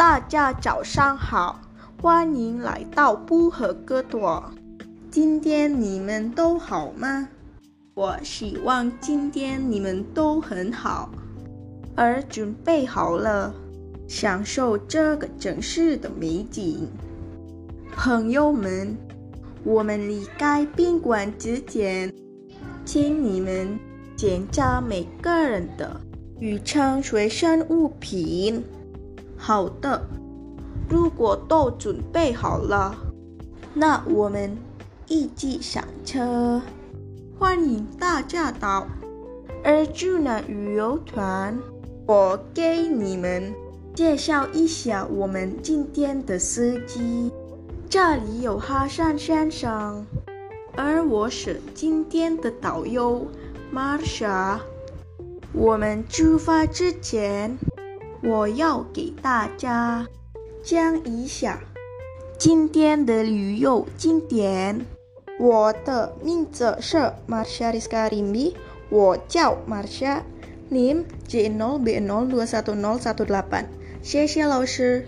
大家早上好，欢迎来到不合歌朵。今天你们都好吗？我希望今天你们都很好，而准备好了，享受这个城市的美景。朋友们，我们离开宾馆之前，请你们检查每个人的日常随身物品。好的，如果都准备好了，那我们一起上车。欢迎大家到 Arjuna 旅游团。我给你们介绍一下我们今天的司机。这里有哈山先生，而我是今天的导游 Marsha。我们出发之前。我要给大家讲一下今天的旅游景点。我的名字是 Marsha Rizka Rimbi，我叫 Marsha，NIM J0B0210118。谢谢老师。